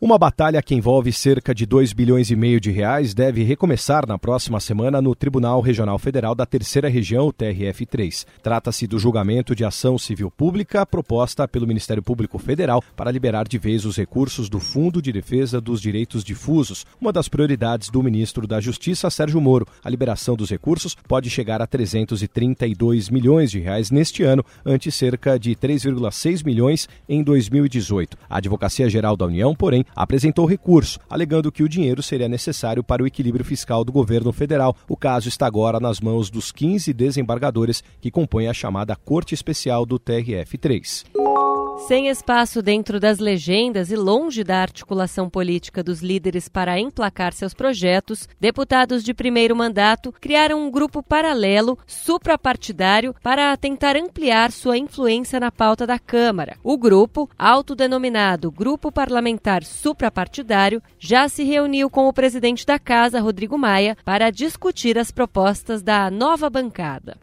Uma batalha que envolve cerca de 2 bilhões e meio de reais deve recomeçar na próxima semana no Tribunal Regional Federal da Terceira Região, TRF3. Trata-se do julgamento de ação civil pública proposta pelo Ministério Público Federal para liberar de vez os recursos do Fundo de Defesa dos Direitos Difusos, uma das prioridades do ministro da Justiça, Sérgio Moro. A liberação dos recursos pode chegar a 332 milhões de reais neste ano, ante cerca de 3,6 milhões em 2018. A Advocacia Geral da União, porém, apresentou recurso, alegando que o dinheiro seria necessário para o equilíbrio fiscal do governo federal. O caso está agora nas mãos dos 15 desembargadores que compõem a chamada Corte Especial do TRF3. Sem espaço dentro das legendas e longe da articulação política dos líderes para emplacar seus projetos, deputados de primeiro mandato criaram um grupo paralelo, suprapartidário, para tentar ampliar sua influência na pauta da Câmara. O grupo, autodenominado Grupo Parlamentar Suprapartidário, já se reuniu com o presidente da Casa, Rodrigo Maia, para discutir as propostas da nova bancada.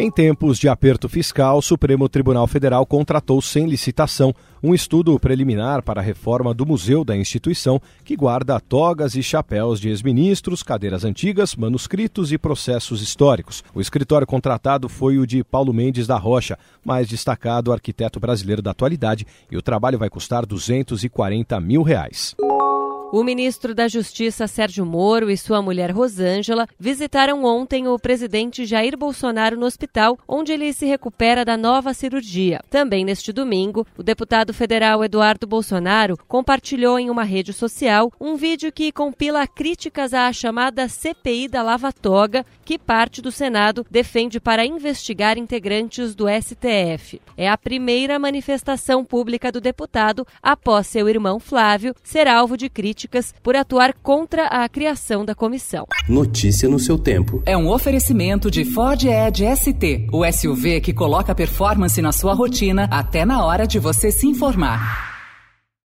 Em tempos de aperto fiscal, o Supremo Tribunal Federal contratou sem licitação um estudo preliminar para a reforma do museu da instituição, que guarda togas e chapéus de ex-ministros, cadeiras antigas, manuscritos e processos históricos. O escritório contratado foi o de Paulo Mendes da Rocha, mais destacado arquiteto brasileiro da atualidade, e o trabalho vai custar 240 mil reais. O ministro da Justiça Sérgio Moro e sua mulher Rosângela visitaram ontem o presidente Jair Bolsonaro no hospital, onde ele se recupera da nova cirurgia. Também neste domingo, o deputado federal Eduardo Bolsonaro compartilhou em uma rede social um vídeo que compila críticas à chamada CPI da Lava Toga, que parte do Senado defende para investigar integrantes do STF. É a primeira manifestação pública do deputado após seu irmão Flávio ser alvo de críticas políticas por atuar contra a criação da comissão. Notícia no seu tempo. É um oferecimento de Ford Edge ST, o SUV que coloca performance na sua rotina até na hora de você se informar.